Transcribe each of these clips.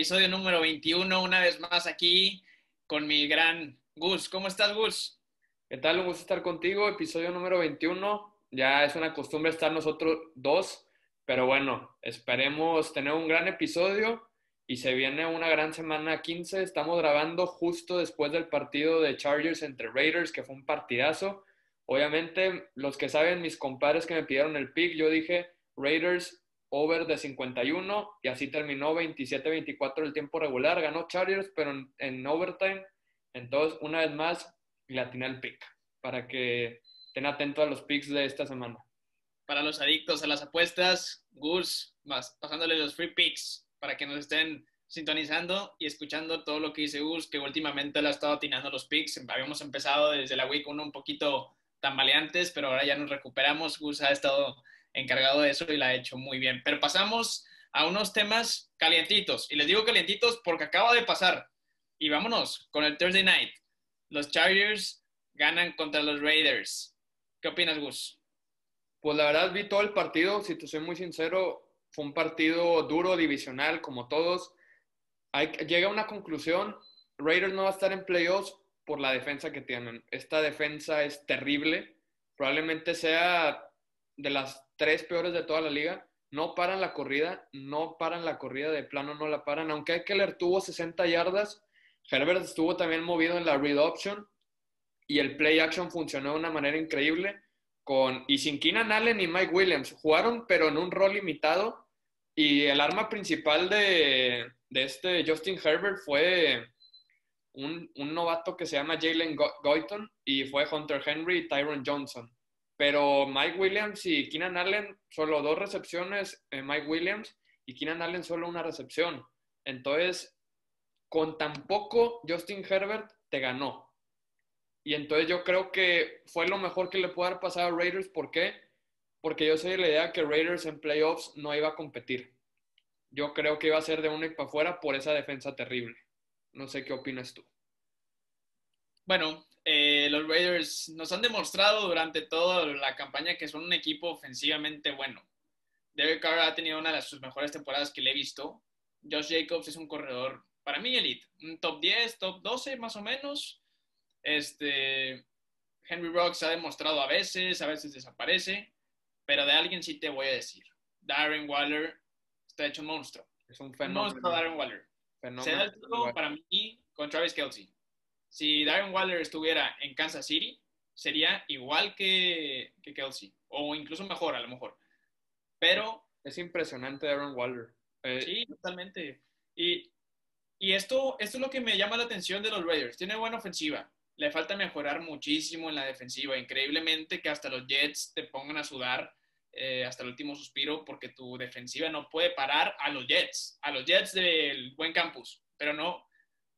episodio número 21, una vez más aquí con mi gran Gus. ¿Cómo estás, Gus? ¿Qué tal? Un gusto estar contigo. Episodio número 21. Ya es una costumbre estar nosotros dos, pero bueno, esperemos tener un gran episodio y se viene una gran semana 15. Estamos grabando justo después del partido de Chargers entre Raiders, que fue un partidazo. Obviamente, los que saben, mis compadres que me pidieron el pick, yo dije Raiders over de 51 y así terminó 27-24 el tiempo regular. Ganó Chargers, pero en, overtime. Entonces, una vez más, le atiné el pick para que estén atentos a los picks de esta semana. Para los adictos a las apuestas, Gus, más, pasándole los free picks para que nos estén sintonizando y escuchando todo lo que dice Gus, que últimamente le ha estado atinando los picks. Habíamos empezado desde la week 1 un poquito tambaleantes, pero ahora ya nos recuperamos. Gus ha estado encargado de eso y la ha hecho muy bien. Pero pasamos a unos temas calientitos. Y les digo calientitos porque acaba de pasar. Y vámonos con el Thursday Night. Los Chargers ganan contra los Raiders. ¿Qué opinas, Gus? Pues la verdad vi todo el partido, si te soy muy sincero, fue un partido duro, divisional, como todos. Hay, llega a una conclusión, Raiders no va a estar en playoffs por la defensa que tienen. Esta defensa es terrible, probablemente sea de las tres peores de toda la liga. No paran la corrida, no paran la corrida de plano, no la paran. Aunque Eckler tuvo 60 yardas, Herbert estuvo también movido en la read option y el play action funcionó de una manera increíble. Con, y sin Keenan Allen y Mike Williams. Jugaron, pero en un rol limitado. Y el arma principal de, de este Justin Herbert fue un, un, novato que se llama Jalen Goyton y fue Hunter Henry y Tyron Johnson. Pero Mike Williams y Keenan Allen, solo dos recepciones, eh, Mike Williams, y Keenan Allen solo una recepción. Entonces, con tan poco, Justin Herbert te ganó. Y entonces yo creo que fue lo mejor que le pudo haber pasado a Raiders. ¿Por qué? Porque yo soy de la idea que Raiders en playoffs no iba a competir. Yo creo que iba a ser de uno y para afuera por esa defensa terrible. No sé qué opinas tú. Bueno, eh, los Raiders nos han demostrado durante toda la campaña que son un equipo ofensivamente bueno. Derek Carr ha tenido una de sus mejores temporadas que le he visto. Josh Jacobs es un corredor, para mí, elite. Un top 10, top 12 más o menos. Este, Henry Rocks ha demostrado a veces, a veces desaparece. Pero de alguien sí te voy a decir. Darren Waller está hecho un monstruo. Es un fenómeno. monstruo Darren Waller. Se da el título para mí con Travis Kelsey si Darren Waller estuviera en Kansas City, sería igual que, que Kelsey, o incluso mejor a lo mejor. Pero... Es impresionante Darren Waller. Eh, sí, totalmente. Y, y esto, esto es lo que me llama la atención de los Raiders. Tiene buena ofensiva. Le falta mejorar muchísimo en la defensiva. Increíblemente que hasta los Jets te pongan a sudar eh, hasta el último suspiro porque tu defensiva no puede parar a los Jets, a los Jets del buen campus. Pero no,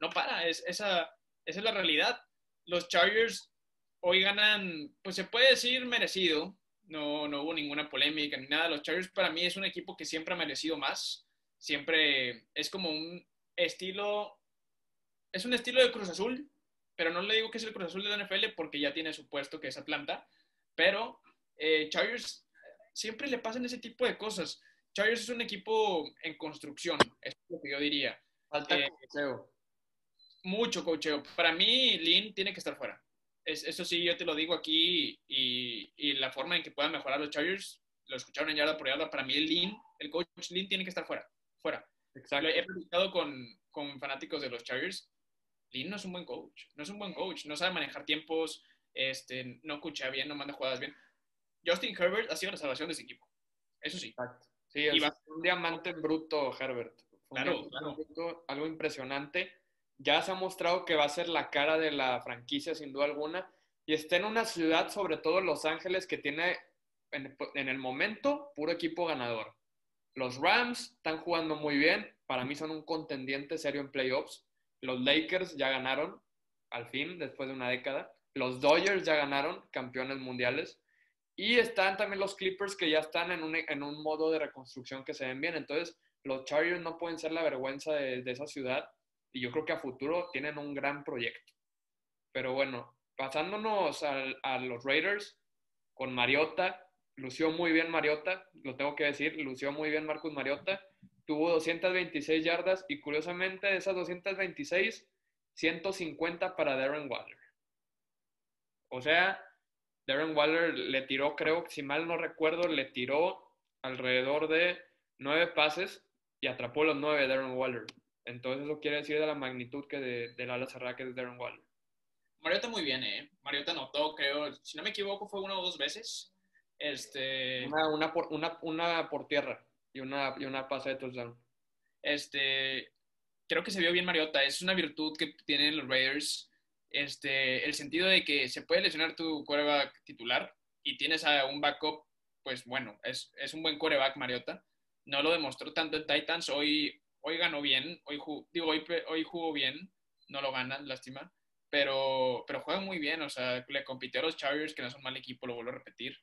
no para. Es, esa, esa es la realidad. Los Chargers hoy ganan, pues se puede decir merecido, no, no hubo ninguna polémica ni nada. Los Chargers para mí es un equipo que siempre ha merecido más, siempre es como un estilo, es un estilo de Cruz Azul, pero no le digo que es el Cruz Azul de la NFL porque ya tiene su puesto que es Atlanta, pero eh, Chargers siempre le pasan ese tipo de cosas. Chargers es un equipo en construcción, es lo que yo diría. Falta eh, mucho cocheo. Para mí, Lynn tiene que estar fuera. eso sí, yo te lo digo aquí y, la forma en que puedan mejorar los Chargers, lo escucharon en yarda por yarda, para mí Lynn, el coach Lynn tiene que estar fuera. Fuera. Exacto. He platicado con, con fanáticos de los Chargers. Lynn no es un buen coach. No es un buen coach. No sabe manejar tiempos, este, no escucha bien, no manda jugadas bien. Justin Herbert ha sido la salvación de ese equipo. Eso sí. Exacto. Sí, es un diamante bruto, Herbert. claro, claro. algo impresionante ya se ha mostrado que va a ser la cara de la franquicia sin duda alguna y está en una ciudad, sobre todo Los Ángeles, que tiene en, el momento puro equipo ganador. Los Rams están jugando muy bien, para mí son un contendiente serio en playoffs. Los Lakers ya ganaron, al fin, después de una década. Los Dodgers ya ganaron, campeones mundiales. Y están también los Clippers que ya están en un, en un modo de reconstrucción que se ven bien. Entonces, los Chargers no pueden ser la vergüenza de, de esa ciudad y yo creo que a futuro tienen un gran proyecto. Pero bueno, pasándonos a, los Raiders con Mariota, lució muy bien Mariota, lo tengo que decir, lució muy bien Marcus Mariota, tuvo 226 yardas y curiosamente de esas 226, 150 para Darren Waller. O sea, Darren Waller le tiró, creo, si mal no recuerdo, le tiró alrededor de nueve pases y atrapó los nueve Darren Waller. Entonces eso quiere decir de la magnitud que de, de la ala cerrada que es Darren Waller. Mariota muy bien, ¿eh? Mariota anotó, creo, si no me equivoco, fue una o dos veces. Este... Una, una, por, una, una por tierra y una, y una pase de touchdown. Este, creo que se vio bien Mariota. Es una virtud que tienen los Raiders. Este, el sentido de que se puede lesionar tu quarterback titular y tienes a un backup, pues bueno, es, es un buen quarterback Mariota. No lo demostró tanto en Titans. Hoy, hoy ganó bien, hoy, digo, hoy, hoy jugó bien. No lo ganan, lástima. Pero, pero juega muy bien. O sea, le compitió a los Chargers, que no son un mal equipo, lo vuelvo a repetir.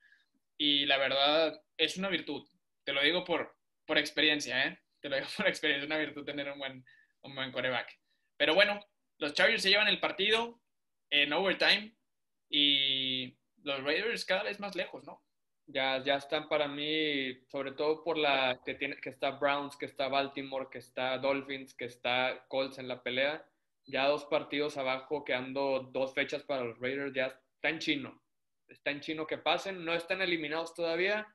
Y la verdad, es una virtud. Te lo digo por, por experiencia, ¿eh? Te lo digo por experiencia, es una virtud tener un buen, un buen coreback. Pero bueno, los Chargers se llevan el partido en overtime y los Raiders cada vez más lejos, ¿no? Ya, ya están para mí, sobre todo por la que, tiene, que está Browns, que está Baltimore, que está Dolphins, que está Colts en la pelea. Ya dos partidos abajo, quedando dos fechas para los Raiders, ya está en chino. Está en chino que pasen, no están eliminados todavía,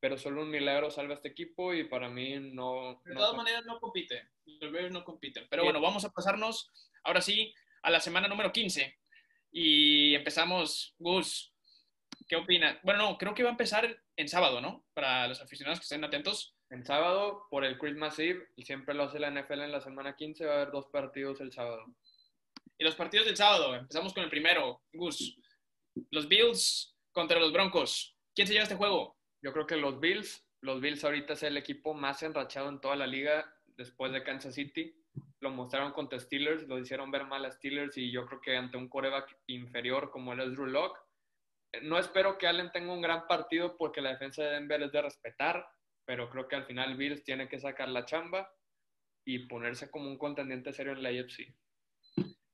pero solo un milagro salva a este equipo y para mí no... De todas maneras no compite, los Raiders no compiten. Pero bueno, vamos a pasarnos ahora sí a la semana número 15 y empezamos, Gus, ¿qué opinas? Bueno, no, creo que va a empezar en sábado, ¿no? Para los aficionados que estén atentos. En sábado, por el Christmas Eve, y siempre lo hace la NFL en la semana 15, va a haber dos partidos el sábado. Y los partidos del sábado, empezamos con el primero, Gus. Los Bills contra los Broncos. ¿Quién se lleva este juego? Yo creo que los Bills, los Bills ahorita es el equipo más enrachado en toda la liga después de Kansas City. Lo mostraron contra Steelers, lo hicieron ver mal a Steelers y yo creo que ante un coreback inferior como es Drew Locke. No espero que Allen tenga un gran partido porque la defensa de Denver es de respetar, pero creo que al final Bills tiene que sacar la chamba y ponerse como un contendiente serio en la AFC.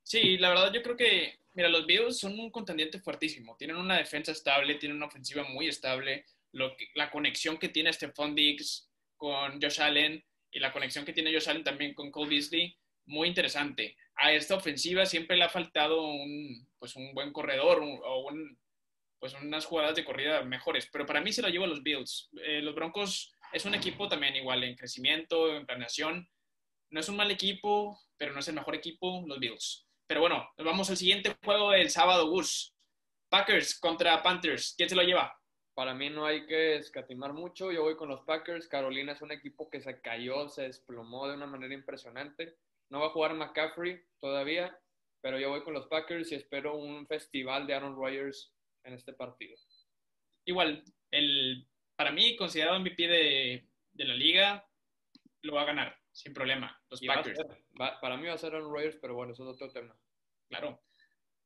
Sí, la verdad yo creo que, mira, los Bills son un contendiente fuertísimo. Tienen una defensa estable, tienen una ofensiva muy estable lo la conexión que tiene Stephon Diggs con Josh Allen y la conexión que tiene Josh Allen también con Cole Beasley, muy interesante. A esta ofensiva siempre le ha faltado un, pues un buen corredor o un, pues unas jugadas de corrida mejores, pero para mí se lo llevo a los Bills. Eh, los Broncos es un equipo también igual en crecimiento, en planeación. No es un mal equipo, pero no es el mejor equipo, los Bills. Pero bueno, nos vamos al siguiente juego del sábado, Gus. Packers contra Panthers. ¿Quién se lo lleva? Para mí no hay que escatimar mucho. Yo voy con los Packers. Carolina es un equipo que se cayó, se desplomó de una manera impresionante. No va a jugar McCaffrey todavía, pero yo voy con los Packers y espero un festival de Aaron Rodgers en este partido. Igual, el, para mí, considerado MVP de, de la liga, lo va a ganar, sin problema. Los Packers. para mí va a ser Aaron Rodgers, pero bueno, eso es otro tema. Claro.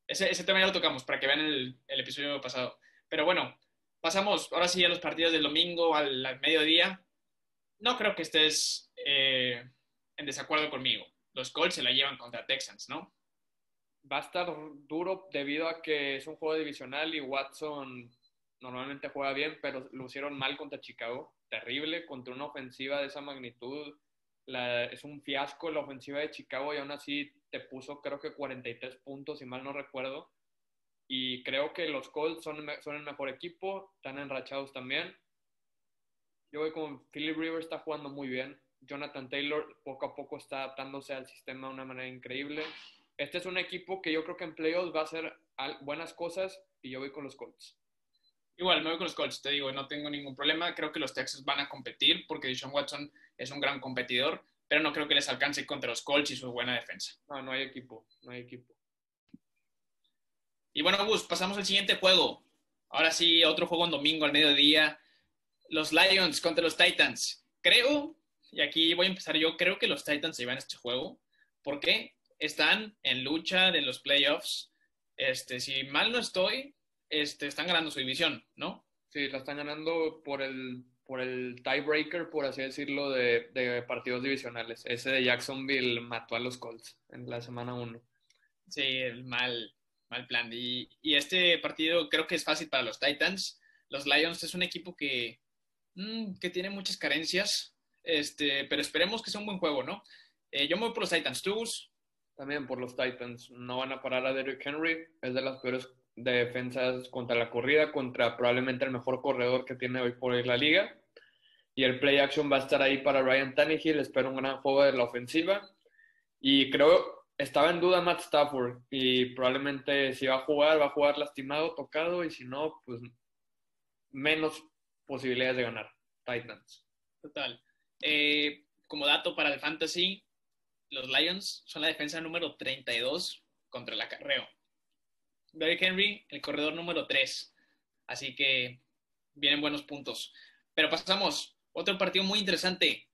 Ese, ese tema ya lo tocamos para que vean el, el episodio pasado. Pero bueno, pasamos ahora sí a los partidos del domingo al, mediodía. No creo que estés eh, en desacuerdo conmigo. Los Colts se la llevan contra Texans, ¿no? Va a estar duro debido a que es un juego divisional y Watson normalmente juega bien, pero lo hicieron mal contra Chicago. Terrible contra una ofensiva de esa magnitud. es un fiasco la ofensiva de Chicago y aún así te puso creo que 43 puntos, si mal no recuerdo y creo que los Colts son, son el mejor equipo, están enrachados también. Yo voy con Philip Rivers, está jugando muy bien. Jonathan Taylor poco a poco está adaptándose al sistema de una manera increíble. Este es un equipo que yo creo que en playoffs va a hacer buenas cosas y yo voy con los Colts. Igual, me voy con los Colts, te digo, no tengo ningún problema. Creo que los Texas van a competir porque Deshaun Watson es un gran competidor, pero no creo que les alcance contra los Colts y su buena defensa. No, no hay equipo, no hay equipo. Y bueno, Gus, pasamos al siguiente juego. Ahora sí, otro juego en domingo al mediodía. Los Lions contra los Titans. Creo, y aquí voy a empezar yo, creo que los Titans se llevan este juego. ¿Por qué? Están en lucha de los playoffs. Este, si mal no estoy, este, están ganando su división, ¿no? Sí, la están ganando por el, por el tiebreaker, por así decirlo, de, de partidos divisionales. Ese de Jacksonville mató a los Colts en la semana 1. Sí, el mal, mal plan. Y, este partido creo que es fácil para los Titans. Los Lions es un equipo que, mm, que tiene muchas carencias. este, pero esperemos que sea un buen juego, ¿no? Eh, yo me voy por los Titans. ¿Tú, También por los Titans. No van a parar a Derrick Henry. Es de las peores defensas contra la corrida, contra probablemente el mejor corredor que tiene hoy por hoy la liga. Y el play action va a estar ahí para Ryan Tannehill. Espero un gran juego de la ofensiva. Y creo, estaba en duda Matt Stafford. Y probablemente si va a jugar, va a jugar lastimado, tocado. Y si no, pues menos posibilidades de ganar. Titans. Total. Eh, como dato para el fantasy, los Lions son la defensa número 32 contra el acarreo. Derrick Henry, el corredor número 3. Así que vienen buenos puntos. Pero pasamos. Otro partido muy interesante.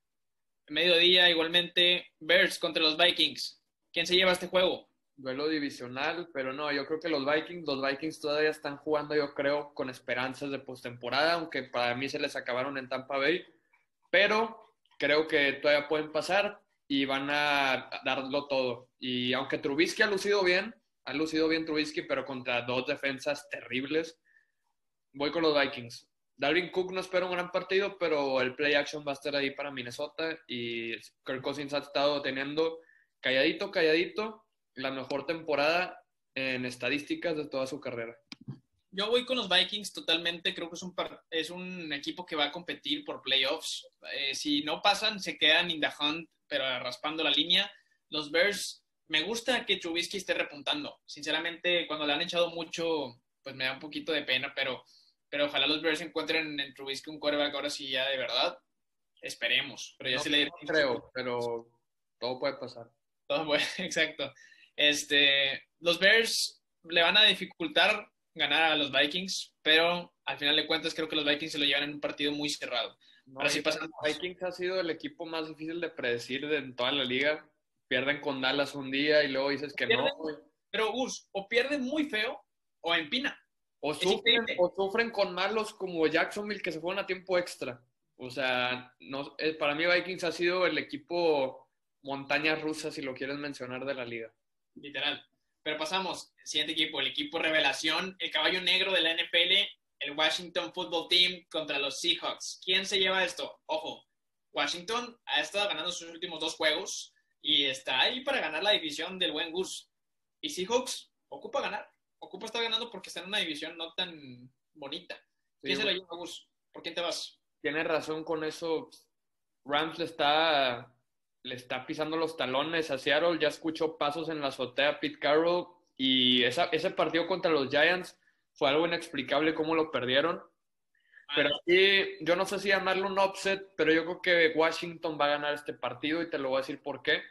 Mediodía, igualmente, Bears contra los Vikings. ¿Quién se lleva este juego? Duelo divisional, pero no, yo creo que los Vikings, los Vikings todavía están jugando, yo creo, con esperanzas de postemporada, aunque para mí se les acabaron en Tampa Bay. Pero creo que todavía pueden pasar y van a darlo todo. Y aunque Trubisky ha lucido bien, ha lucido bien Trubisky, pero contra dos defensas terribles, voy con los Vikings. Dalvin Cook no espera un gran partido, pero el play action va a estar ahí para Minnesota y Kirk Cousins ha estado teniendo calladito, calladito, la mejor temporada en estadísticas de toda su carrera. Yo voy con los Vikings totalmente, creo que es un, es un equipo que va a competir por playoffs. Eh, si no pasan, se quedan in the hunt, pero raspando la línea. Los Bears, me gusta que Trubisky esté repuntando. Sinceramente, cuando le han echado mucho, pues me da un poquito de pena, pero, pero ojalá los Bears encuentren en Trubisky un quarterback ahora sí ya de verdad. Esperemos, pero ya se le... No creo, pero todo puede pasar. Todo puede, exacto. Este, los Bears le van a dificultar ganar a los Vikings, pero al final de cuentas creo que los Vikings se lo llevan en un partido muy cerrado. Ahora sí pasamos. Vikings ha sido el equipo más difícil de predecir de en toda la liga. Pierden con Dallas un día y luego dices que no. Pero Gus, o pierden muy feo o empina. O sufren, o sufren con malos como Jacksonville que se fueron a tiempo extra. O sea, no, eh, para mí Vikings ha sido el equipo montaña rusa, si lo quieres mencionar, de la liga. Literal. Pero pasamos, siguiente equipo, el equipo revelación, el caballo negro de la NFL, el Washington Football Team contra los Seahawks. ¿Quién se lleva esto? Ojo, Washington ha estado ganando sus últimos dos juegos y está ahí para ganar la división del buen Gus. Y Seahawks ocupa ganar, ocupa estar ganando porque está en una división no tan bonita. ¿Quién se lo lleva, Gus? ¿Por quién te vas? Tienes razón con eso. Rams está le está pisando los talones a Seattle. Ya escuchó pasos en la azotea Pete Carroll y ese partido contra los Giants fue algo inexplicable cómo lo perdieron. Pero aquí, yo no sé si llamarlo un upset, pero yo creo que Washington va a ganar este partido y te lo voy a decir por qué.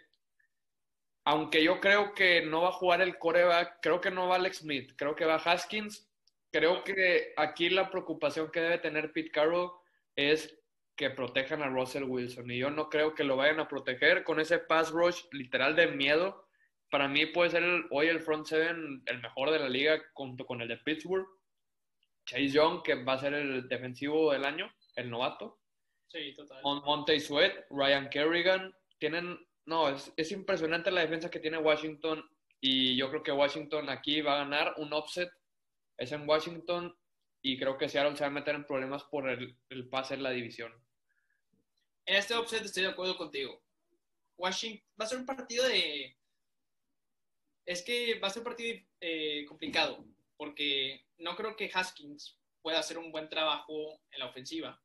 Aunque yo creo que no va a jugar el coreback, creo que no va Alex Smith, creo que va Haskins. Creo que aquí la preocupación que debe tener Pete Carroll es que protejan a Russell Wilson. Y yo no creo que lo vayan a proteger con ese pass rush literal de miedo. Para mí puede ser hoy el front seven el mejor de la liga junto con el de Pittsburgh. Chase Young, que va a ser el defensivo del año, el novato. Sí, total. Monte Sweat, Ryan Kerrigan. Tienen, no, es, es impresionante la defensa que tiene Washington. Y yo creo que Washington aquí va a ganar un offset. Es en Washington y creo que Seattle se va a meter en problemas por el, el pase en la división. En este offset estoy de acuerdo contigo. Washington va a ser un partido de. Es que va a ser un partido eh, complicado, porque no creo que Haskins pueda hacer un buen trabajo en la ofensiva,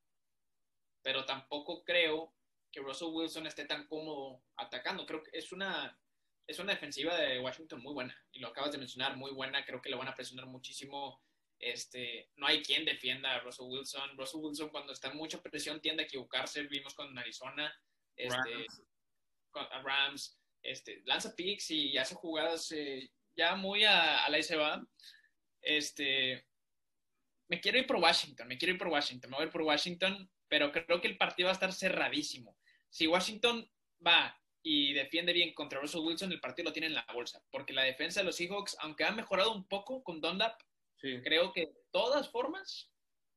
pero tampoco creo que Russell Wilson esté tan cómodo atacando. Creo que es una, es una defensiva de Washington muy buena, y lo acabas de mencionar, muy buena. Creo que lo van a presionar muchísimo este, no hay quien defienda a Russell Wilson. Russell Wilson cuando está en mucha presión tiende a equivocarse. Vimos con Arizona, este, Rams. Con, Rams, este, lanza picks y hace jugadas eh, ya muy a, a, la se va. Este, me quiero ir por Washington, me quiero ir por Washington, me voy a ir por Washington, pero creo que el partido va a estar cerradísimo. Si Washington va y defiende bien contra Russell Wilson, el partido lo tiene en la bolsa, porque la defensa de los Seahawks, aunque ha mejorado un poco con Dunlap, Creo que de todas formas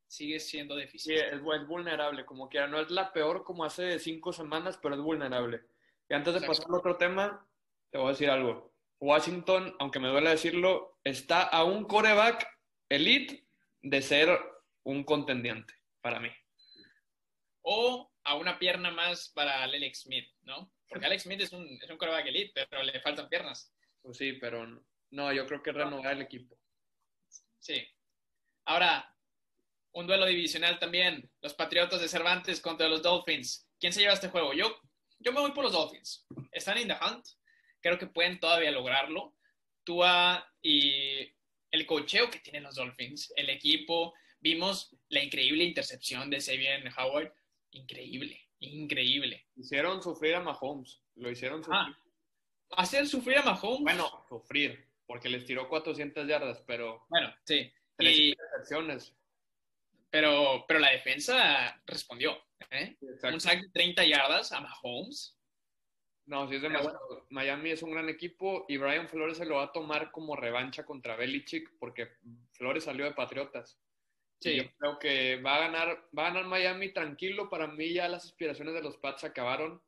sigue siendo difícil. Sí, es, vulnerable, como quiera. No es la peor como hace cinco semanas, pero es vulnerable. Y antes de pasar al otro tema, te voy a decir algo. Washington, aunque me duele decirlo, está a un coreback elite de ser un contendiente para mí. O a una pierna más para Alex Smith, ¿no? Porque Alex Smith es un, es un coreback elite, pero le faltan piernas. Pues sí, pero no, yo creo que renovar el equipo. Sí. Ahora, un duelo divisional también. Los Patriotas de Cervantes contra los Dolphins. ¿Quién se lleva este juego? Yo, yo me voy por los Dolphins. Están in the hunt. Creo que pueden todavía lograrlo. Tua y el cocheo que tienen los Dolphins, el equipo. Vimos la increíble intercepción de Sabian Howard. Increíble, increíble. Hicieron sufrir a Mahomes. Lo hicieron sufrir. Ah, hacer sufrir a Mahomes. Bueno, sufrir, porque les tiró 400 yardas, pero Bueno, sí. tres Y- intercepciones. Pero, pero la defensa respondió. ¿eh? Un sack de 30 yardas a Mahomes. No, sí es demasiado. Miami es un gran equipo y Brian Flores se lo va a tomar como revancha contra Belichick porque Flores salió de Patriotas. Sí. Y yo creo que va a ganar, va a ganar Miami tranquilo. Para mí ya las aspiraciones de los Pats acabaron.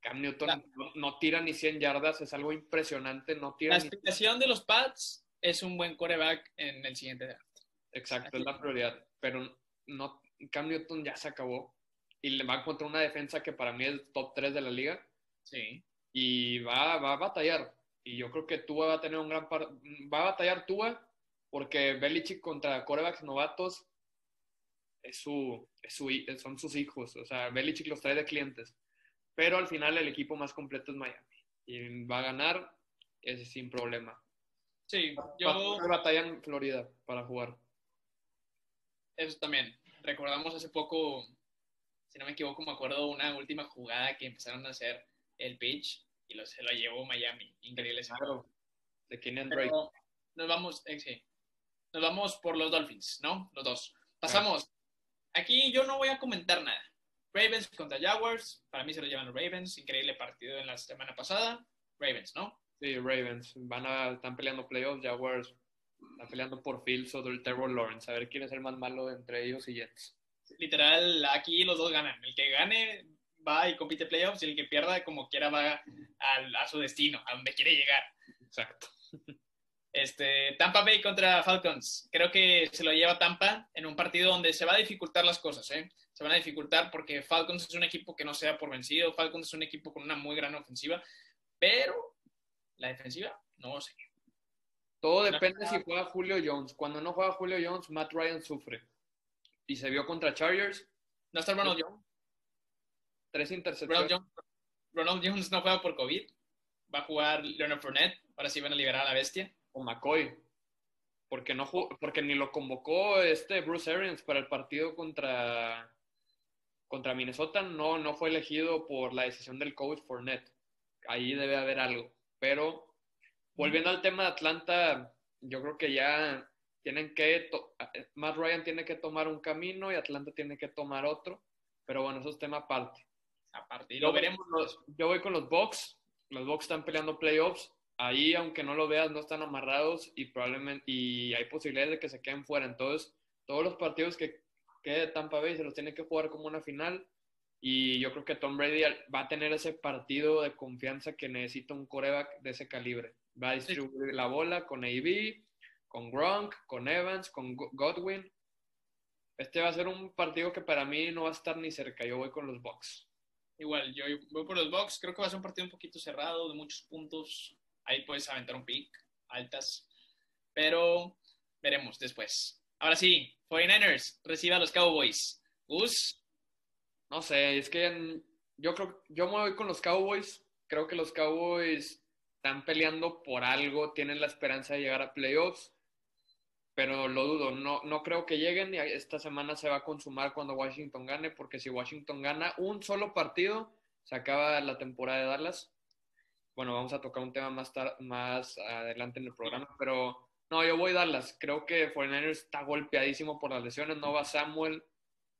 Cam Newton La- no, no tira ni 100 yardas, es algo impresionante. No La tira ni... explicación de los Pats es un buen coreback en el siguiente draft. Exacto, es la prioridad. Pero no, Cam Newton ya se acabó y le va contra una defensa que para mí es top 3 de la liga. Sí. y va, va a batallar. Y yo creo que Tua va a tener un gran par va a batallar Tua porque Belichick contra corebacks novatos es su, es su son sus hijos. O sea, Belichick los trae de clientes. Pero al final el equipo más completo es Miami. Y va a ganar ese sin problema. Sí, Va yo a batalla en Florida para jugar. Eso también. Recordamos hace poco, si no me equivoco, me acuerdo una última jugada que empezaron a hacer el pitch y lo, se lo llevó Miami. Increíble ese. Claro. De Kenyan Drake. Nos vamos, eh, sí. Nos vamos por los Dolphins, ¿no? Los dos. Pasamos. Aquí yo no voy a comentar nada. Ravens contra Jaguars. Para mí se lo llevan los Ravens. Increíble partido en la semana pasada. Ravens, ¿no? Sí, Ravens. Van a, están peleando playoffs. Jaguars están peleando por Fields o del Trevor Lawrence. A ver quién es el más malo entre ellos y Jets. Literal, aquí los dos ganan. El que gane va y compite playoffs y el que pierda, como quiera, va al- a su destino, a donde quiere llegar. Exacto. Este, Tampa Bay contra Falcons. Creo que se lo lleva Tampa en un partido donde se va a dificultar las cosas, ¿eh? Se van a dificultar porque Falcons es un equipo que no se da por vencido. Falcons es un equipo con una muy gran ofensiva, pero la defensiva, no sé. Todo depende si juega Julio Jones. Cuando no juega Julio Jones, Matt Ryan sufre. Y se vio contra Chargers, No está Ronald Jones. tres Ronald intercepciones. Jones, Ronald Jones no juega por COVID. Va a jugar Leonard Fournette. Ahora sí van a liberar a la bestia. O McCoy. Porque, no porque ni lo convocó este Bruce Arians para el partido contra, contra Minnesota. No, no fue elegido por la decisión del coach Fournette. Ahí debe haber algo. Pero volviendo al tema de Atlanta, yo creo que ya tienen que, Matt Ryan tiene que tomar un camino y Atlanta tiene que tomar otro. Pero bueno, eso es tema aparte. Aparte, y lo veremos. los- yo voy con los Bucks. Los Bucks están peleando playoffs. Ahí, aunque no lo veas, no están amarrados y probablemente y hay posibilidades de que se queden fuera. Entonces, todos los partidos que quede de Tampa Bay se los tiene que jugar como una final. Y yo creo que Tom Brady va a tener ese partido de confianza que necesita un coreback de ese calibre. Va a distribuir la bola con AB, con Gronk, con Evans, con Go- Godwin. Este va a ser un partido que para mí no va a estar ni cerca. Yo voy con los Bucks. Igual, yo voy por los Bucks. Creo que va a ser un partido un poquito cerrado, de muchos puntos. Ahí puedes aventar un pick, altas. Pero veremos después. Ahora sí, 49ers recibe a los Cowboys. Gus, No sé, es que yo creo, yo me voy con los Cowboys. Creo que los Cowboys están peleando por algo, tienen la esperanza de llegar a playoffs, pero lo dudo. No, no creo que lleguen y esta semana se va a consumar cuando Washington gane, porque si Washington gana un solo partido, se acaba la temporada de Dallas. Bueno, vamos a tocar un tema más, más adelante en el programa, pero no, yo voy Dallas. Creo que 49ers está golpeadísimo por las lesiones. No va Samuel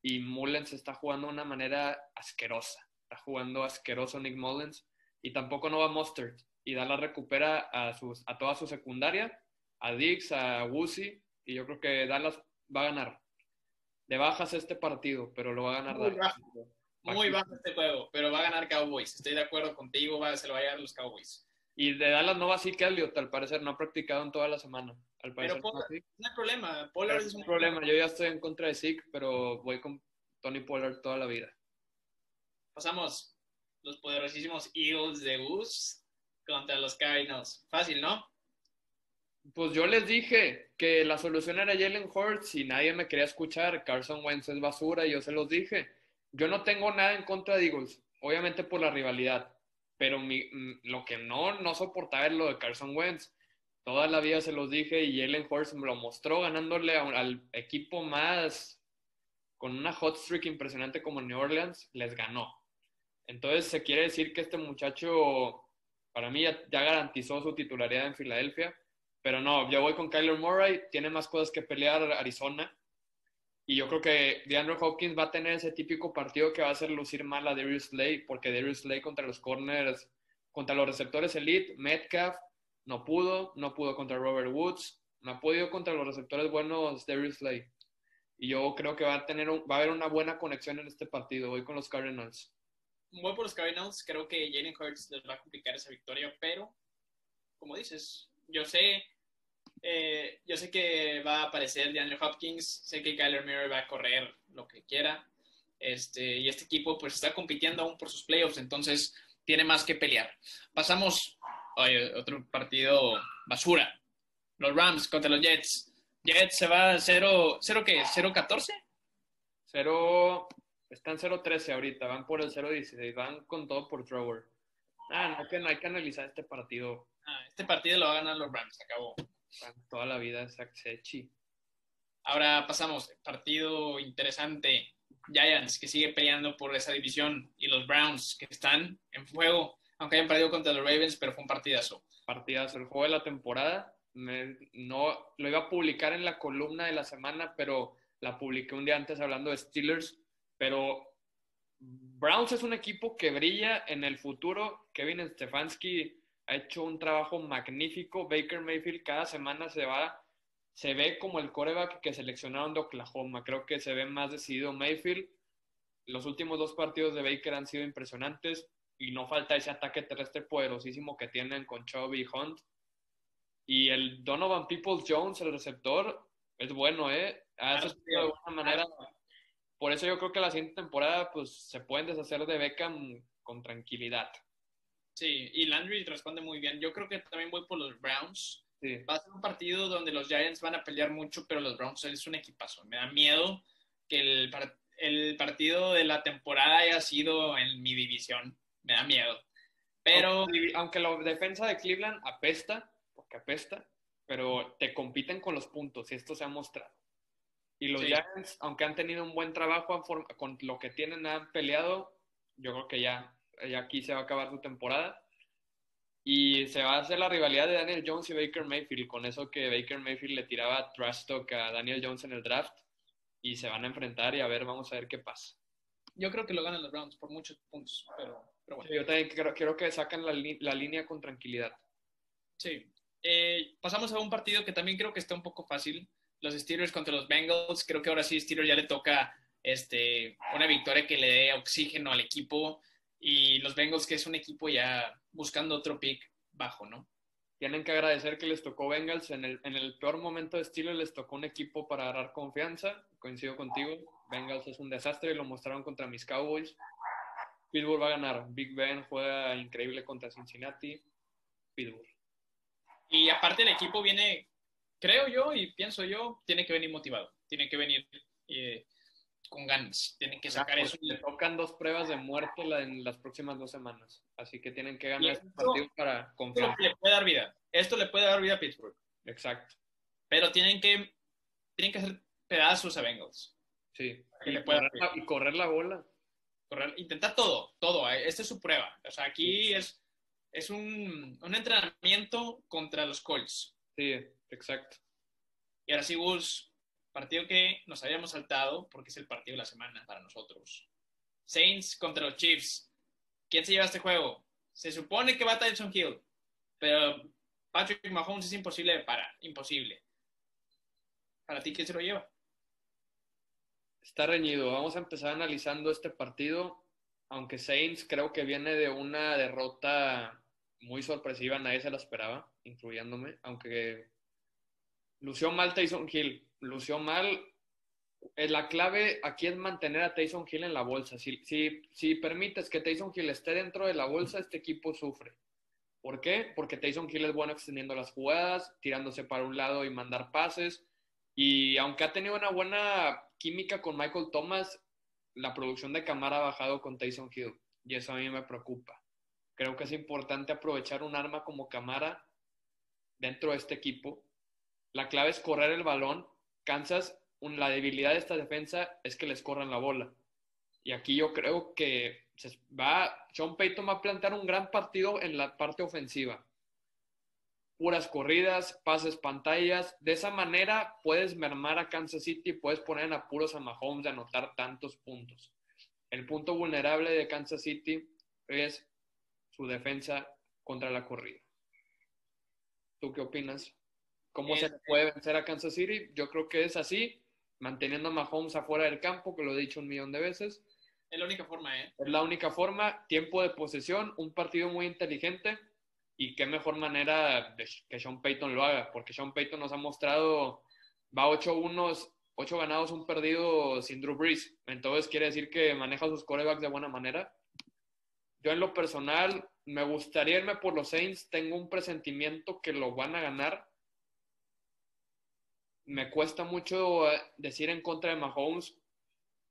y Mullens está jugando de una manera asquerosa. Está jugando asqueroso Nick Mullens y tampoco no va Mustard. Y Dallas recupera a, sus, a toda su secundaria, a Dix, a Wusi, y yo creo que Dallas va a ganar. De bajas este partido, pero lo va a ganar Muy Dallas. muy bajo este juego, pero va a ganar Cowboys. Estoy de acuerdo contigo, va, se lo va a llevar los Cowboys. Y de Dallas no va así que Elliot, al parecer no ha practicado en toda la semana. Al parecer Pero no Pollard, así. no hay problema. Pollard es es un problema. Yo ya estoy en contra de Zeke, pero voy con Tony Pollard toda la vida. pasamos los poderosísimos Eagles de Gus contra los Cardinals. Fácil, ¿no? Pues yo les dije que la solución era Jalen Hurts y nadie me quería escuchar. Carson Wentz es basura y yo se los dije. Yo no tengo nada en contra de Eagles, obviamente por la rivalidad, pero lo que no, no soportaba es lo de Carson Wentz. Toda la vida se los dije y Jalen Hurts me lo mostró ganándole al equipo más con una hot streak impresionante como New Orleans, les ganó. Entonces se quiere decir que este muchacho, para mí, ya, garantizó su titularidad en Filadelfia. Pero no, yo voy con Kyler Murray, tiene más cosas que pelear Arizona. Y yo creo que DeAndre Hopkins va a tener ese típico partido que va a hacer lucir mal a Darius Slay, porque Darius Slay contra los corners, contra los receptores elite, Metcalf no pudo, no pudo contra Robert Woods, no ha podido contra los receptores buenos Darius Slay. Y yo creo que va a, tener va a haber una buena conexión en este partido. Voy con los Cardinals. Voy por los Cardinals. Creo que Jalen Hurts les va a complicar esa victoria, pero como dices, yo sé, eh, yo sé que va a aparecer DeAndre Hopkins, sé que Kyler Murray va a correr lo que quiera, este, y este equipo pues está compitiendo aún por sus playoffs, entonces tiene más que pelear. Pasamos a otro partido basura. Los Rams contra los Jets. Jets se va 0, 0 qué? ¿0-14? 0, están 0-13 ahorita, van por el 0-16, van con todo por Trower. Ah, no hay, que, no hay que analizar este partido. Ah, este partido lo va a ganar los Rams, acabó. Toda la vida es Axechi. Ahora pasamos, partido interesante. Giants, que sigue peleando por esa división, y los Browns, que están en fuego, aunque hayan perdido contra los Ravens, pero fue un partidazo. Partidazo, el juego de la temporada no lo iba a publicar en la columna de la semana, pero la publiqué un día antes hablando de Steelers. Pero Browns es un equipo que brilla en el futuro. Kevin Stefanski ha hecho un trabajo magnífico. Baker Mayfield cada semana se va, se ve como el coreback que seleccionaron de Oklahoma. Creo que se ve más decidido Mayfield. Los últimos dos partidos de Baker han sido impresionantes y no falta ese ataque terrestre poderosísimo que tienen con Chubb y Hunt y el Donovan Peoples Jones, el receptor, es bueno, ¿eh? de alguna manera. Por eso yo creo que la siguiente temporada, pues, se pueden deshacer de Beckham con tranquilidad. Sí, y Landry responde muy bien. Yo creo que también voy por los Browns. Va a ser un partido donde los Giants van a pelear mucho, pero los Browns es un equipazo. Me da miedo que el, el partido de la temporada haya sido en mi división. Me da miedo. Pero. Aunque la defensa de Cleveland apesta, apesta, pero te compiten con los puntos y esto se ha mostrado. Y los Giants, aunque han tenido un buen trabajo con lo que tienen, han peleado, yo creo que ya, ya aquí se va a acabar su temporada. Y se va a hacer la rivalidad de Daniel Jones y Baker Mayfield, con eso que Baker Mayfield le tiraba trash talk a Daniel Jones en el draft. Y se van a enfrentar y a ver, vamos a ver qué pasa. Yo creo que lo ganan los Browns por muchos puntos, pero, bueno. yo también quiero, que sacan la, la línea con tranquilidad. Sí, eh, pasamos a un partido que también creo que está un poco fácil. Los Steelers contra los Bengals. Creo que ahora sí Steelers ya le toca este, una victoria que le dé oxígeno al equipo. Y los Bengals, que es un equipo ya buscando otro pick bajo, ¿no? Tienen que agradecer que les tocó Bengals. En el, en el peor momento de Steelers les tocó un equipo para agarrar confianza. Coincido contigo. Bengals es un desastre y lo mostraron contra mis Cowboys. Pittsburgh va a ganar. Big Ben juega increíble contra Cincinnati. Pittsburgh. Y aparte el equipo viene, creo yo y pienso yo, tiene que venir motivado, tiene que venir eh, con ganas, tienen que sacar eso. Le tocan dos pruebas de muerte en las próximas dos semanas, así que tienen que ganar este partido para confiar. Esto le puede dar vida, esto le puede dar vida a Pittsburgh. Exacto. Pero tienen que, tienen que hacer pedazos a Bengals. Sí, y, correr la, y correr la bola. Correr, intentar todo, todo. Eh, esta es su prueba. O sea, aquí es es un, entrenamiento contra los Colts. Sí, exacto. Y ahora sí, Bulls, partido que nos habíamos saltado porque es el partido de la semana para nosotros. Saints contra los Chiefs. ¿Quién se lleva este juego? Se supone que va Tyson Hill, pero Patrick Mahomes es imposible de parar, imposible. ¿Para ti quién se lo lleva? Está reñido. Vamos a empezar analizando este partido, aunque Saints creo que viene de una derrota muy sorpresiva, nadie se la esperaba, incluyéndome, aunque lució mal Tyson Hill, lució mal eh, la clave aquí es mantener a Tyson Hill en la bolsa. Si, si, si permites que Tyson Hill esté dentro de la bolsa, este equipo sufre. ¿Por qué? Porque Tyson Hill es bueno extendiendo las jugadas, tirándose para un lado y mandar pases. Y aunque ha tenido una buena química con Michael Thomas, la producción de Camara ha bajado con Tyson Hill. Y eso a mí me preocupa. Creo que es importante aprovechar un arma como Camara dentro de este equipo. La clave es correr el balón. Kansas la debilidad de esta defensa es que les corran la bola. Y aquí yo creo que se va, Sean Payton va a plantear un gran partido en la parte ofensiva. Puras corridas, pases, pantallas. De esa manera puedes mermar a Kansas City y puedes poner en apuros a Mahomes de anotar tantos puntos. El punto vulnerable de Kansas City es su defensa contra la corrida. ¿Tú qué opinas? ¿Cómo se puede vencer a Kansas City? Yo creo que es así manteniendo a Mahomes afuera del campo, que lo he dicho un millón de veces. Es la única forma, ¿eh? Es la única forma, tiempo de posesión, un partido muy inteligente y qué mejor manera de que Sean Payton lo haga, porque Sean Payton nos ha mostrado, va 8-1, 8 ganados, un perdido sin Drew Brees. Entonces quiere decir que maneja sus corebacks de buena manera. Yo en lo personal me gustaría irme por los Saints, tengo un presentimiento que lo van a ganar, me cuesta mucho eh, decir en contra de Mahomes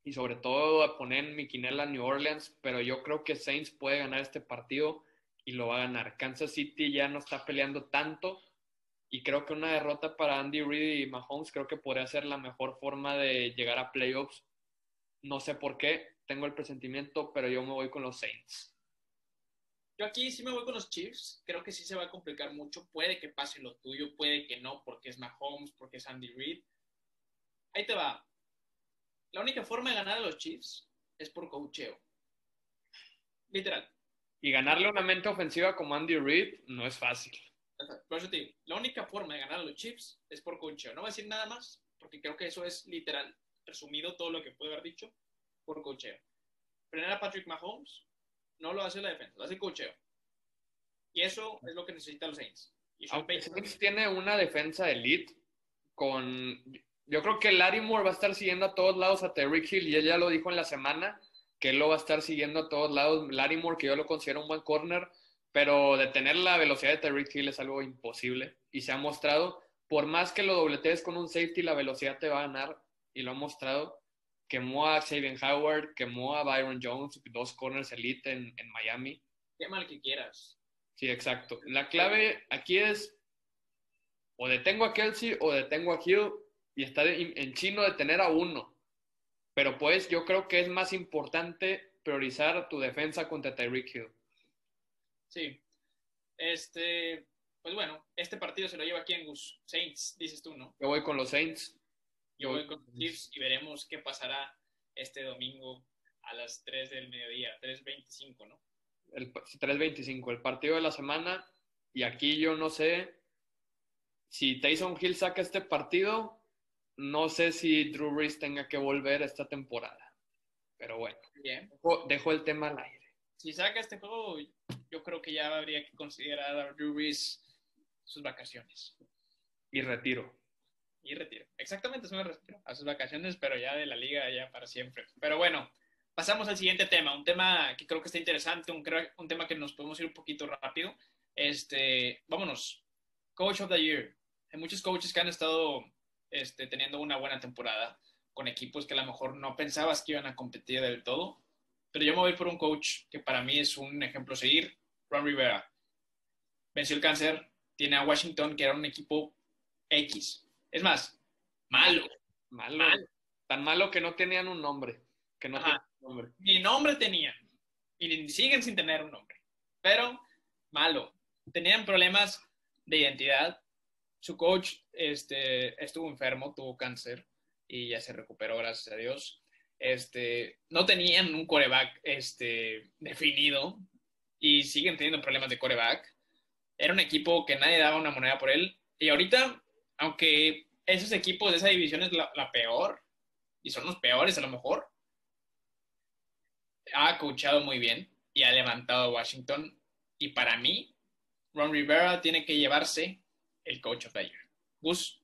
y sobre todo poner mi quinela New Orleans, pero yo creo que Saints puede ganar este partido y lo va a ganar. Kansas City ya no está peleando tanto y creo que una derrota para Andy Reid y Mahomes creo que podría ser la mejor forma de llegar a playoffs. No sé por qué, tengo el presentimiento, pero yo me voy con los Saints. Yo aquí sí me voy con los Chiefs. Creo que sí se va a complicar mucho. Puede que pase lo tuyo, puede que no, porque es Mahomes, porque es Andy Reid. Ahí te va. La única forma de ganar a los Chiefs es por cocheo. Literal. Y ganarle una mente ofensiva como Andy Reid no es fácil. Por eso te digo, la única forma de ganar a los Chiefs es por cocheo. No voy a decir nada más, porque creo que eso es literal, resumido todo lo que puede haber dicho, por cocheo. Frenar a Patrick Mahomes, no lo hace la defensa, lo hace el cocheo. Y eso es lo que necesitan los Saints. Y Saints tiene una defensa elite con... Yo creo que Larry Moore va a estar siguiendo a todos lados a Terry Hill y él ya lo dijo en la semana que él lo va a estar siguiendo a todos lados. Larry Moore, que yo lo considero un buen corner, pero detener la velocidad de Terry Hill es algo imposible y se ha mostrado, por más que lo dobletees con un safety, la velocidad te va a ganar y lo ha mostrado quemó a Xavier Howard, quemó a Byron Jones, dos corners elite en, en Miami. Qué mal que quieras. Sí, exacto. La clave aquí es o detengo a Kelsey o detengo a Hill y está en chino detener a uno. Pero pues yo creo que es más importante priorizar tu defensa contra Tyreek Hill. Sí. Este, pues bueno, este partido se lo lleva aquí en Gus Saints, dices tú, ¿no? Yo voy con los Saints. Yo voy con los Chiefs y veremos qué pasará este domingo a las 3 del mediodía, 3.25, ¿no? El 3.25, el partido de la semana. Y aquí yo no sé si Tyson Hill saca este partido, no sé si Drew Brees tenga que volver esta temporada. Pero bueno, Bien. Dejo, el tema al aire. Si saca este juego, yo creo que ya habría que considerar a Drew Brees sus vacaciones. Y retiro y retiro. Exactamente, eso me retiro a sus vacaciones, pero ya de la liga ya para siempre. Pero bueno, pasamos al siguiente tema, un tema que creo que está interesante, un, un tema que nos podemos ir un poquito rápido. Este, vámonos, Coach of the Year. Hay muchos coaches que han estado este, teniendo una buena temporada con equipos que a lo mejor no pensabas que iban a competir del todo, pero yo me voy por un coach que para mí es un ejemplo a seguir, Ron Rivera. Venció el cáncer, tiene a Washington, que era un equipo X, es más, malo. Malo. Tan malo que no tenían un nombre. Que no nombre. Ni nombre tenían. Y siguen sin tener un nombre. Pero malo. Tenían problemas de identidad. Su coach este, estuvo enfermo, tuvo cáncer y ya se recuperó, gracias a Dios. Este, no tenían un coreback este, definido y siguen teniendo problemas de coreback. Era un equipo que nadie daba una moneda por él. Y ahorita aunque esos equipos de esa división es la, peor, y son los peores a lo mejor, ha coachado muy bien y ha levantado a Washington. Y para mí, Ron Rivera tiene que llevarse el coach of the year. Gus.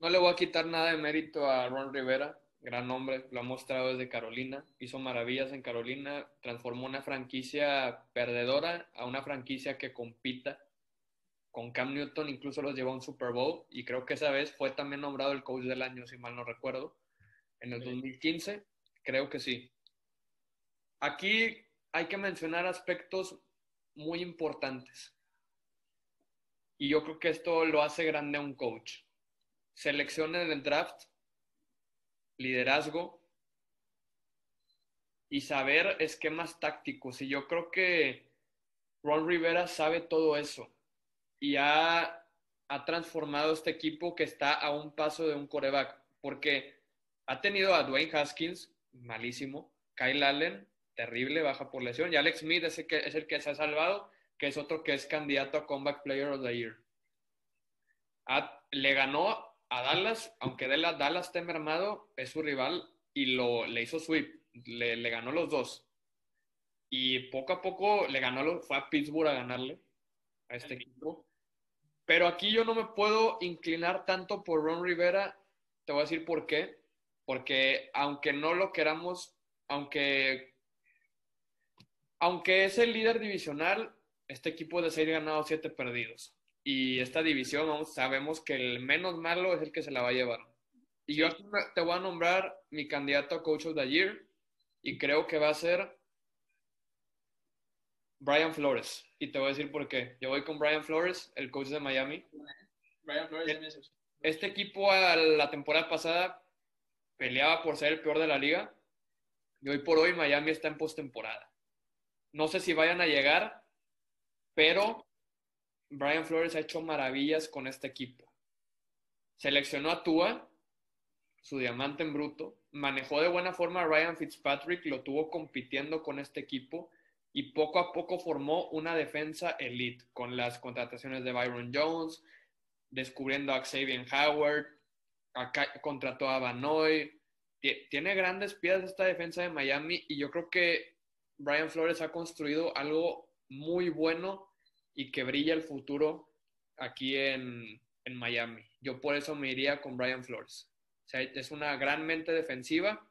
No le voy a quitar nada de mérito a Ron Rivera, gran hombre, lo ha mostrado desde Carolina, hizo maravillas en Carolina, transformó una franquicia perdedora a una franquicia que compita con Cam Newton, incluso los llevó a un Super Bowl y creo que esa vez fue también nombrado el coach del año, si mal no recuerdo, en el 2015, creo que sí. Aquí hay que mencionar aspectos muy importantes. Y yo creo que esto lo hace grande a un coach. Selecciona en el draft, liderazgo y saber esquemas tácticos. Y yo creo que Ron Rivera sabe todo eso y ha, ha transformado este equipo que está a un paso de un coreback. Porque ha tenido a Dwayne Haskins, malísimo, Kyle Allen, terrible, baja por lesión. Y Alex Smith es el, que, es el que se ha salvado, que es otro que es candidato a Comeback Player of the Year. le ganó a Dallas, aunque Dallas esté mermado, es su rival y lo, le hizo sweep, le, le ganó los dos. Y poco a poco le ganó, fue a Pittsburgh a ganarle a este equipo. Pero aquí yo no me puedo inclinar tanto por Ron Rivera. Te voy a decir por qué. Porque aunque no lo queramos, aunque aunque es el líder divisional, este equipo de seis ganados, siete perdidos. Y esta división, sabemos que el menos malo es el que se la va a llevar. Y yo te voy a nombrar mi candidato a Coach of the Year y creo que va a ser Brian Flores. Y te voy a decir por qué. Yo voy con Brian Flores, el coach de Miami. Brian Flores Este equipo a la temporada pasada peleaba por ser el peor de la liga. Y hoy por hoy Miami está en postemporada. No sé si vayan a llegar, pero Brian Flores ha hecho maravillas con este equipo. Seleccionó a Tua, su diamante en bruto, manejó de buena forma a Ryan Fitzpatrick, lo tuvo compitiendo con este equipo y poco a poco formó una defensa elite con las contrataciones de Byron Jones, descubriendo a Xavier Howard, contrató a Vanoy. Tiene grandes piezas esta defensa de Miami y yo creo que Brian Flores ha construido algo muy bueno y que brilla el futuro aquí en, Miami. Yo por eso me iría con Brian Flores. es una gran mente defensiva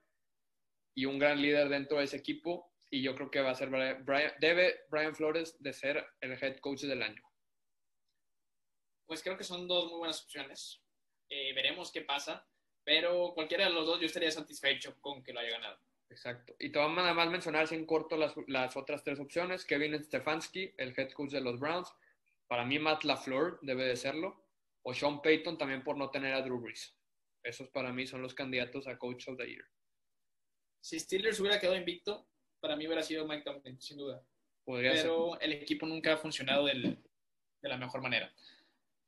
y un gran líder dentro de ese equipo y yo creo que va a ser Brian, debe Brian Flores de ser el head coach del año. Pues creo que son dos muy buenas opciones. Eh, veremos qué pasa, pero cualquiera de los dos yo estaría satisfecho con que lo haya ganado. Exacto. Y te vamos nada más mencionar en corto las, las, otras tres opciones. Kevin Stefanski, el head coach de los Browns. Para mí Matt LaFleur debe de serlo. O Sean Payton también por no tener a Drew Brees. Esos para mí son los candidatos a Coach of the Year. Si Steelers hubiera quedado invicto, para mí hubiera sido Mike Tomlin, sin duda. Pero el equipo nunca ha funcionado de la mejor manera.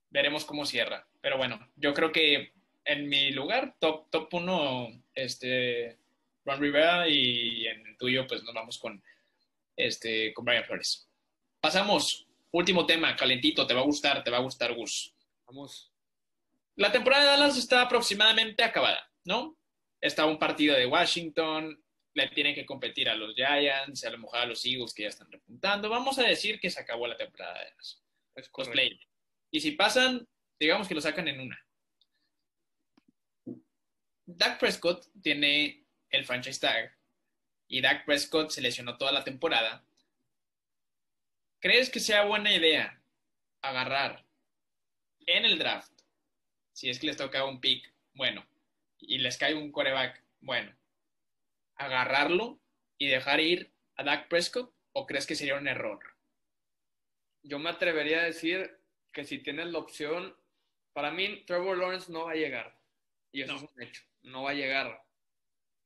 Veremos cómo cierra. Pero bueno, yo creo que en mi lugar, top, top uno, este, Ron Rivera y en el tuyo pues nos vamos con, este, con Brian Flores. Pasamos, último tema, calentito, te va a gustar, te va a gustar Gus. Vamos. La temporada de Dallas está aproximadamente acabada, ¿no? Está un partido de Washington, le tienen que competir a los Giants, a lo mejor a los Eagles que ya están repuntando. Vamos a decir que se acabó la temporada de. Los Y si pasan, digamos que lo sacan en una. Dak Prescott tiene el franchise tag y Dak Prescott se lesionó toda la temporada, ¿crees que sea buena idea agarrar en el draft, si es que les toca un pick, bueno, y les cae un coreback, bueno, agarrarlo y dejar ir a Dak Prescott o crees que sería un error? Yo me atrevería a decir que si tienes la opción, para mí Trevor Lawrence no va a llegar. Y eso es un hecho, no va a llegar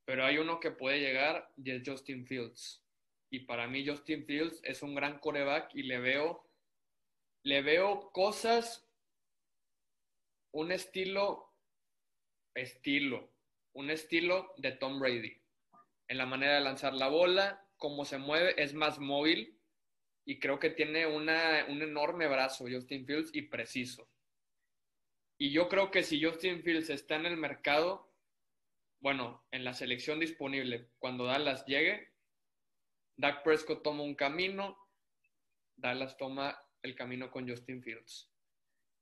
pero hay uno que puede llegar y es Justin Fields. Y para mí Justin Fields es un gran coreback y le veo, le veo cosas, un estilo, estilo, un estilo de Tom Brady. En la manera de lanzar la bola, cómo se mueve, es más móvil y creo que tiene una, un enorme brazo Justin Fields y preciso. Y yo creo que si Justin Fields está en el mercado, bueno, en la selección disponible, cuando Dallas llegue, Dak Prescott toma un camino, Dallas toma el camino con Justin Fields.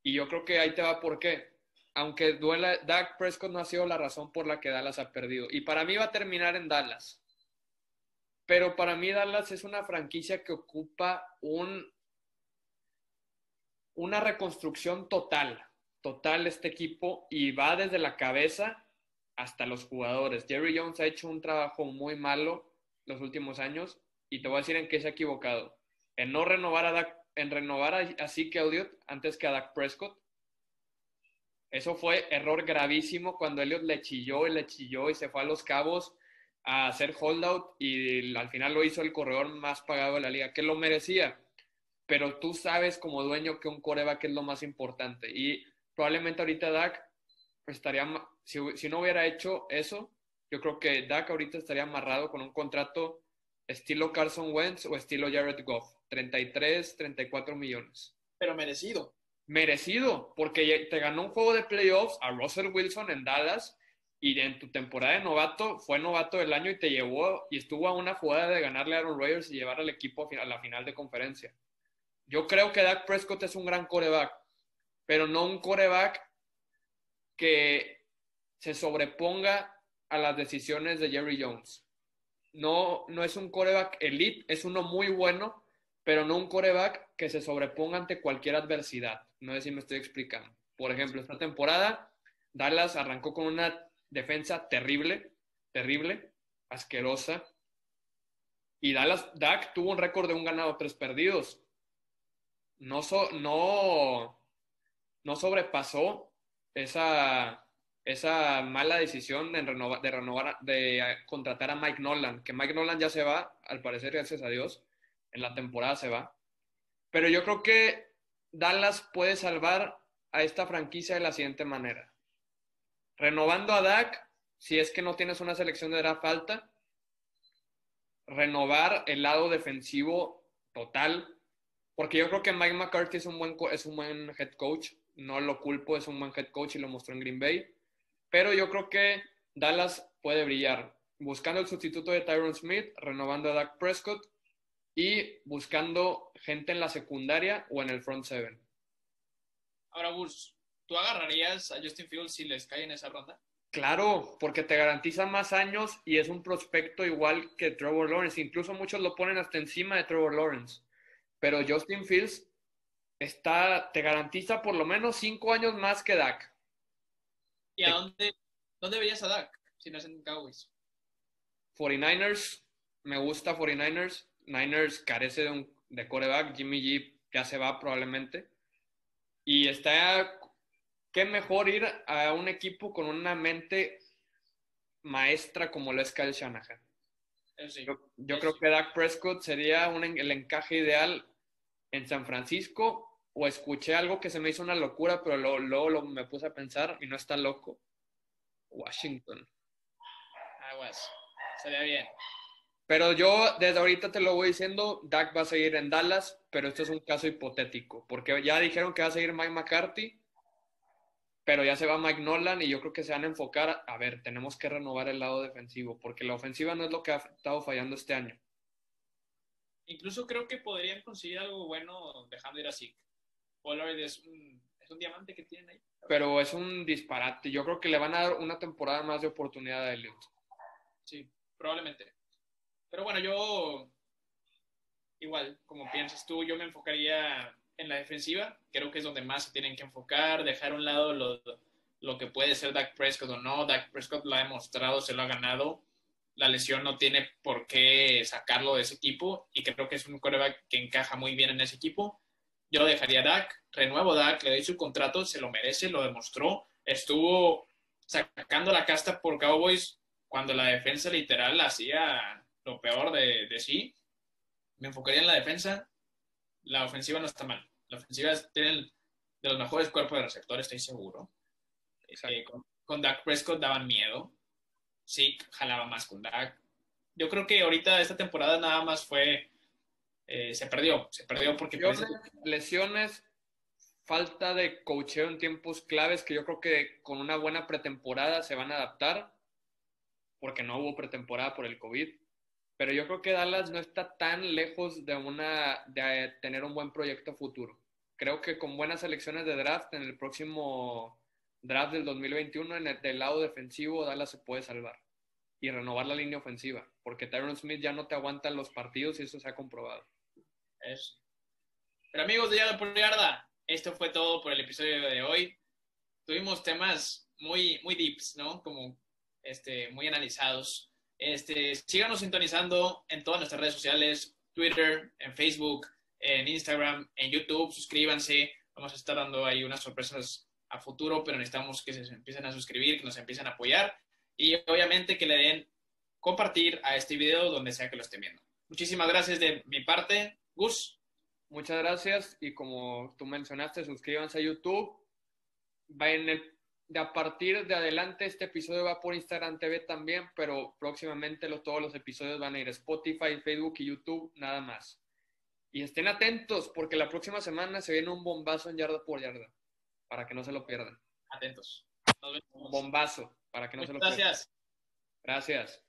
Y yo creo que ahí te va por qué. Aunque duela, Dak Prescott no ha sido la razón por la que Dallas ha perdido. Y para mí va a terminar en Dallas. Pero para mí Dallas es una franquicia que ocupa un, una reconstrucción total, total este equipo y va desde la cabeza hasta los jugadores. Jerry Jones ha hecho un trabajo muy malo los últimos años y te voy a decir en qué se ha equivocado. En no renovar a Dak, en renovar a Zeke Elliott antes que a Dak Prescott. Eso fue error gravísimo cuando Elliott le chilló y le chilló y se fue a los cabos a hacer holdout y al final lo hizo el corredor más pagado de la liga, que lo merecía. Pero tú sabes como dueño que un coreback es lo más importante y probablemente ahorita Dak estaría, si, si no hubiera hecho eso, yo creo que Dak ahorita estaría amarrado con un contrato estilo Carson Wentz o estilo Jared Goff, 33, 34 millones. Pero merecido. Merecido, porque te ganó un juego de playoffs a Russell Wilson en Dallas y en tu temporada de novato fue novato del año y te llevó y estuvo a una jugada de ganarle a Aaron Rodgers y llevar al equipo a la final de conferencia. Yo creo que Dak Prescott es un gran coreback, pero no un coreback que se sobreponga a las decisiones de Jerry Jones. No, no es un coreback elite, es uno muy bueno, pero no un coreback que se sobreponga ante cualquier adversidad. No sé si me estoy explicando. Por ejemplo, esta temporada Dallas arrancó con una defensa terrible, terrible, asquerosa. Y Dallas, Dak tuvo un récord de un ganado, tres perdidos. No, no, no sobrepasó esa, esa mala decisión de renovar, de renovar, de contratar a Mike Nolan, que Mike Nolan ya se va, al parecer, gracias a Dios, en la temporada se va. Pero yo creo que Dallas puede salvar a esta franquicia de la siguiente manera. Renovando a Dak, si es que no tienes una selección de draft alta, renovar el lado defensivo total, porque yo creo que Mike McCarthy es un buen, es un buen head coach, no lo culpo, es un buen head coach y lo mostró en Green Bay, pero yo creo que Dallas puede brillar, buscando el sustituto de Tyron Smith, renovando a Dak Prescott y buscando gente en la secundaria o en el front seven. Ahora, Burs, ¿Tú agarrarías a Justin Fields si les cae en esa ronda? Claro, porque te garantiza más años y es un prospecto igual que Trevor Lawrence. Incluso muchos lo ponen hasta encima de Trevor Lawrence. Pero Justin Fields está, te garantiza por lo menos cinco años más que Dak. ¿Y a dónde, dónde veías a Dak si no es en Cowboys? 49ers, me gusta 49ers. Niners carece de, un, de coreback. Jimmy G ya se va probablemente. Y está qué mejor ir a un equipo con una mente maestra como lo es Kyle Shanahan. yo, creo que Dak Prescott sería el encaje ideal en San Francisco o escuché algo que se me hizo una locura, pero luego, me puse a pensar y no está loco. Washington. Aguas. Sería bien. Pero yo desde ahorita te lo voy diciendo, Dak va a seguir en Dallas, pero esto es un caso hipotético, porque ya dijeron que va a seguir Mike McCarthy pero ya se va Mike Nolan y yo creo que se van a enfocar, a ver, tenemos que renovar el lado defensivo, porque la ofensiva no es lo que ha estado fallando este año. Incluso creo que podrían conseguir algo bueno dejando ir a Zeke. Pollard es un, es un diamante que tienen ahí. Pero es un disparate. Yo creo que le van a dar una temporada más de oportunidad a Elliot. Sí, probablemente. Pero bueno, yo igual, como piensas tú, yo me enfocaría en la defensiva. Creo que es donde más se tienen que enfocar, dejar a un lado lo, lo que puede ser Dak Prescott o no. Dak Prescott lo ha demostrado, se lo ha ganado. La lesión no tiene por qué sacarlo de ese equipo y creo que es un coreback que encaja muy bien en ese equipo. Yo dejaría a Dak, renuevo a Dak, le doy su contrato, se lo merece, lo demostró. Estuvo sacando la casta por Cowboys cuando la defensa literal hacía lo peor de, de sí. Me enfocaría en la defensa. La ofensiva no está mal. La ofensiva tiene de los mejores cuerpos de receptores, estoy seguro. Eh, con, Dak Prescott daban miedo. Sí, jalaba más con Dak. Yo creo que ahorita esta temporada nada más fue. Eh, se perdió. Se perdió porque. Lesiones, falta de coacheo en tiempos claves que yo creo que con una buena pretemporada se van a adaptar. Porque no hubo pretemporada por el COVID pero yo creo que Dallas no está tan lejos de, una, de tener un buen proyecto futuro creo que con buenas elecciones de draft en el próximo draft del 2021 en el, del lado defensivo, Dallas se puede salvar y renovar la línea ofensiva, porque Tyron Smith ya no te aguanta los partidos y eso se ha comprobado. Eso. Pero amigos de Yarda, esto fue todo por el episodio de hoy. Tuvimos temas muy, muy deeps, ¿no? Como este, muy analizados. Este, síganos sintonizando en todas nuestras redes sociales, Twitter, en Facebook, en Instagram, en YouTube, suscríbanse. Vamos a estar dando ahí unas sorpresas a futuro, pero necesitamos que se empiecen a suscribir, que nos empiecen a apoyar y obviamente que le den compartir a este video donde sea que lo estén viendo. Muchísimas gracias de mi parte. Gus. Muchas gracias y como tú mencionaste, suscríbanse a YouTube. Va en el, de a partir de adelante este episodio va por Instagram TV también, pero próximamente todos los episodios van a ir a Spotify, Facebook y YouTube, nada más. Y estén atentos porque la próxima semana se viene un bombazo en yarda por yarda, para que no se lo pierdan. Atentos. Un bombazo, para que no se lo pierdan. Gracias. Gracias.